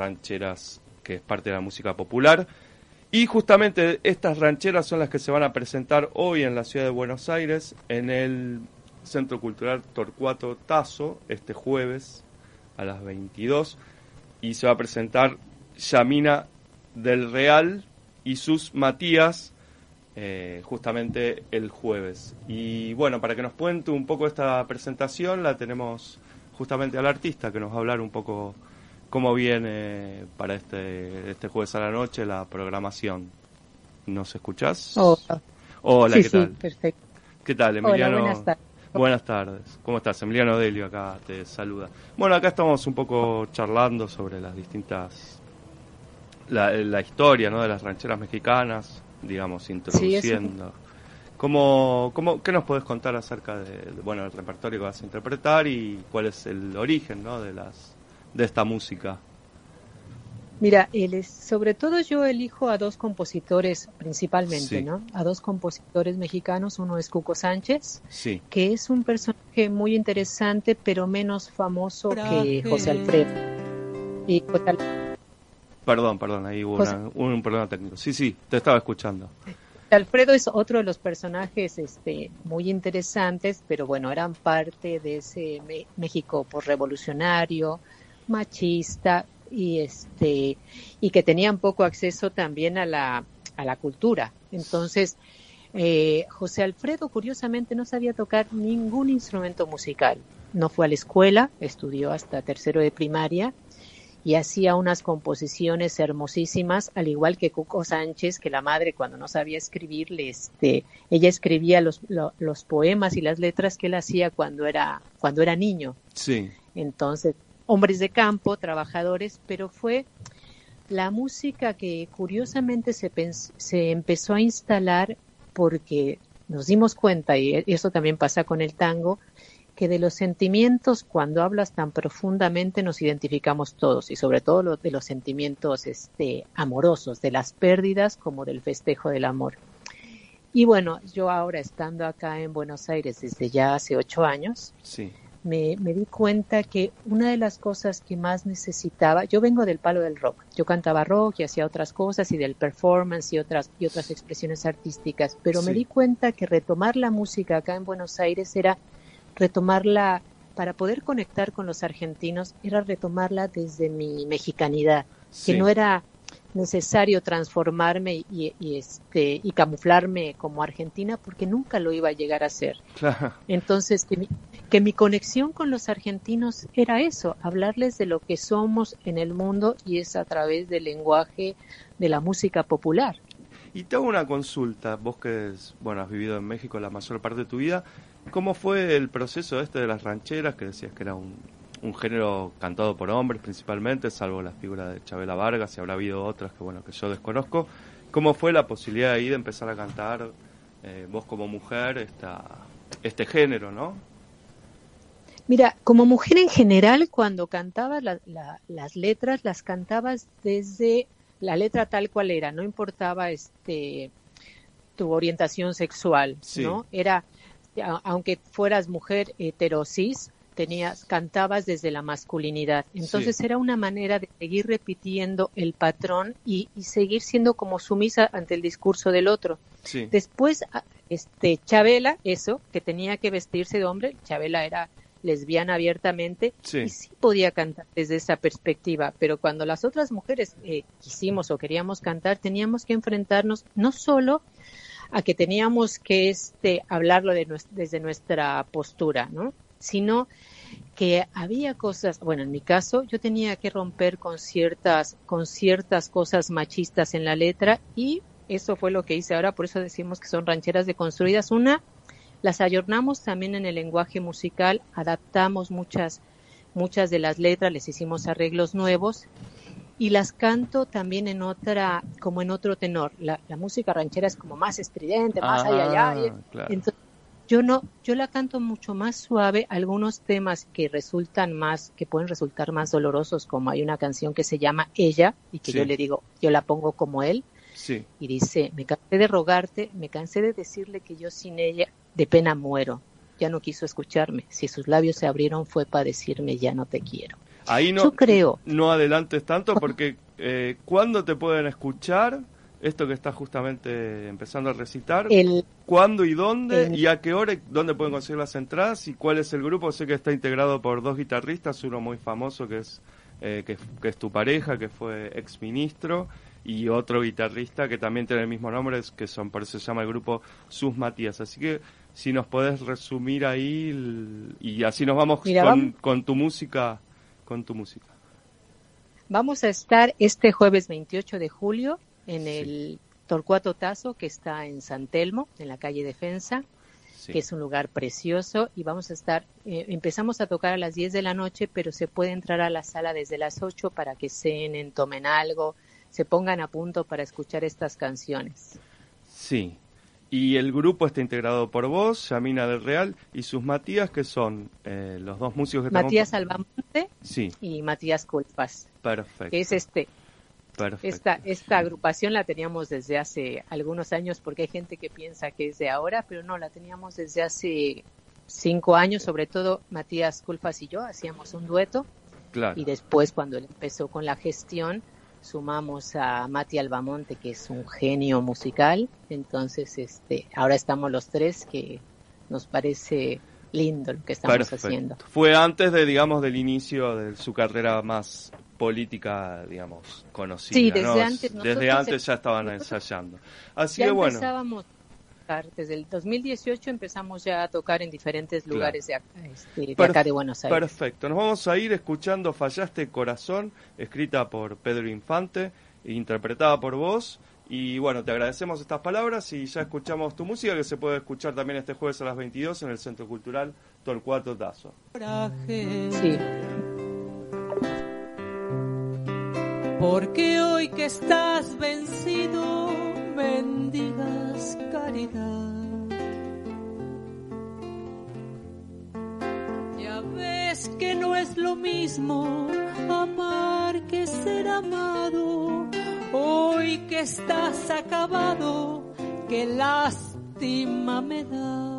rancheras que es parte de la música popular. Y justamente estas rancheras son las que se van a presentar hoy en la ciudad de Buenos Aires, en el Centro Cultural Torcuato Tazo, este jueves a las 22. Y se va a presentar Yamina del Real y sus Matías, eh, justamente el jueves. Y bueno, para que nos cuente un poco esta presentación, la tenemos justamente al artista que nos va a hablar un poco cómo viene para este, este jueves a la noche la programación. ¿Nos escuchás? Hola. Hola, ¿qué tal? perfecto. ¿Qué tal, Emiliano? Hola, buenas tardes. Buenas tardes. ¿Cómo estás? Emiliano Delio acá te saluda. Bueno, acá estamos un poco charlando sobre las distintas... La, la historia ¿no? de las rancheras mexicanas, digamos, introduciendo. ¿Cómo, cómo, ¿Qué nos podés contar acerca de, bueno, el repertorio que vas a interpretar y cuál es el origen ¿no? de, las, de esta música? Mira, él sobre todo yo elijo a dos compositores principalmente, ¿no? A dos compositores mexicanos. Uno es Cuco Sánchez, sí. que es un personaje muy interesante, pero menos famoso que José Alfredo. Y José Perdón, perdón, ahí hubo una, un problema técnico. Sí, sí, te estaba escuchando. Alfredo es otro de los personajes este, muy interesantes, pero bueno, eran parte de ese México por revolucionario, machista y este y que tenían poco acceso también a la, a la cultura. Entonces, eh, José Alfredo curiosamente no sabía tocar ningún instrumento musical. No fue a la escuela, estudió hasta tercero de primaria y hacía unas composiciones hermosísimas, al igual que Cuco Sánchez, que la madre cuando no sabía escribirle, este, ella escribía los, los poemas y las letras que él hacía cuando era, cuando era niño. Sí. Entonces, hombres de campo, trabajadores, pero fue la música que curiosamente se, se empezó a instalar porque nos dimos cuenta, y eso también pasa con el tango, que de los sentimientos, cuando hablas tan profundamente, nos identificamos todos, y sobre todo de los sentimientos este, amorosos, de las pérdidas como del festejo del amor. Y bueno, yo ahora estando acá en Buenos Aires desde ya hace ocho años, sí. Me, me, di cuenta que una de las cosas que más necesitaba, yo vengo del palo del rock, yo cantaba rock y hacía otras cosas y del performance y otras, y otras expresiones artísticas, pero Sí. me di cuenta que retomar la música acá en Buenos Aires era retomarla para poder conectar con los argentinos, era retomarla desde mi mexicanidad, Sí. que no era necesario transformarme y, y, este y camuflarme como argentina porque nunca lo iba a llegar a hacer. Claro. Entonces, que mi, que mi conexión con los argentinos era eso, hablarles de lo que somos en el mundo y es a través del lenguaje de la música popular. Y te hago una consulta, vos que bueno, has vivido en México la mayor parte de tu vida, ¿cómo fue el proceso este de las rancheras, que decías que era un, un género cantado por hombres principalmente, salvo la figura de Chabela Vargas, y habrá habido otras que bueno que yo desconozco? ¿Cómo fue la posibilidad ahí de empezar a cantar eh, vos como mujer esta, este género, no? Mira, como mujer en general, cuando cantabas la, la, las letras, las cantabas desde la letra tal cual era, no importaba este tu orientación sexual, Sí. ¿no? Era aunque fueras mujer heterosis, tenías cantabas desde la masculinidad. Entonces Sí. era una manera de seguir repitiendo el patrón y, y seguir siendo como sumisa ante el discurso del otro. Sí. Después, este, Chabela, eso, que tenía que vestirse de hombre, Chabela era lesbiana abiertamente Sí. y sí podía cantar desde esa perspectiva, pero cuando las otras mujeres eh, quisimos o queríamos cantar, teníamos que enfrentarnos no solo a que teníamos que este, hablarlo de desde nuestra postura, ¿no? Sino que había cosas, bueno, en mi caso yo tenía que romper con ciertas, con ciertas cosas machistas en la letra y eso fue lo que hice ahora, por eso decimos que son rancheras deconstruidas. Una, las ayornamos también en el lenguaje musical, adaptamos muchas, muchas de las letras, les hicimos arreglos nuevos y las canto también en otra, como en otro tenor. La, la música ranchera es como más estridente, más allá, allá. Ah, claro. Entonces, yo no, yo la canto mucho más suave, algunos temas que resultan más, que pueden resultar más dolorosos, como hay una canción que se llama Ella, y que Sí. yo le digo, yo la pongo como él, Sí. y dice, me cansé de rogarte, me cansé de decirle que yo sin ella de pena muero. Ya no quiso escucharme. Si sus labios se abrieron fue para decirme ya no te quiero. Ahí no, Yo creo. no adelantes tanto porque eh, ¿cuándo te pueden escuchar? Esto que estás justamente empezando a recitar. El, ¿Cuándo y dónde? el- ¿Y a qué hora? y ¿Dónde pueden conseguir las entradas? ¿Y cuál es el grupo? Sé que está integrado por dos guitarristas, uno muy famoso que es, eh, que, que es tu pareja, que fue ex ministro, y otro guitarrista que también tiene el mismo nombre, que son, por eso se llama el grupo Sus Matías. Así que si nos podés resumir ahí el- y así nos vamos Mira, con, vamos- con tu música, con tu música. Vamos a estar este jueves 28 de julio en Sí. el Torcuato Tazo, que está en San Telmo, en la calle Defensa, Sí. que es un lugar precioso. Y vamos a estar, eh, empezamos a tocar a las 10 de la noche, pero se puede entrar a la sala desde las 8 para que cenen, tomen algo, se pongan a punto para escuchar estas canciones. Sí. Y el grupo está integrado por vos, Yamina del Real, y sus Matías, que son eh, los dos músicos que Matías Albamonte Sí, y Matías Culpas, perfecto. que es este, perfecto. Esta, esta agrupación la teníamos desde hace algunos años porque hay gente que piensa que es de ahora, pero no, la teníamos desde hace cinco años, sobre todo Matías Culfas y yo hacíamos un dueto Claro. y después cuando él empezó con la gestión sumamos a Mati Albamonte que es un genio musical, entonces este ahora estamos los tres que nos parece lindo lo que estamos Perfecto. haciendo. Fue antes de, digamos, del inicio de su carrera más política, digamos, conocida. Sí, desde ¿no? antes, Desde antes ya estaban ensayando. Así ya que bueno, empezábamos a tocar, desde el 2018 empezamos ya a tocar en diferentes Claro. lugares de, acá, este, de acá de Buenos Aires. perfecto. Nos vamos a ir escuchando Fallaste Corazón, escrita por Pedro Infante, e interpretada por vos. Y bueno, te agradecemos estas palabras y ya escuchamos tu música que se puede escuchar también este jueves a las 22 en el Centro Cultural Torcuato Tazo. Sí. Porque hoy que estás vencido, bendigas caridad. Ya ves que no es lo mismo amar que ser amado. Hoy que estás acabado, que lástima me da.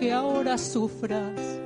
Que ahora sufras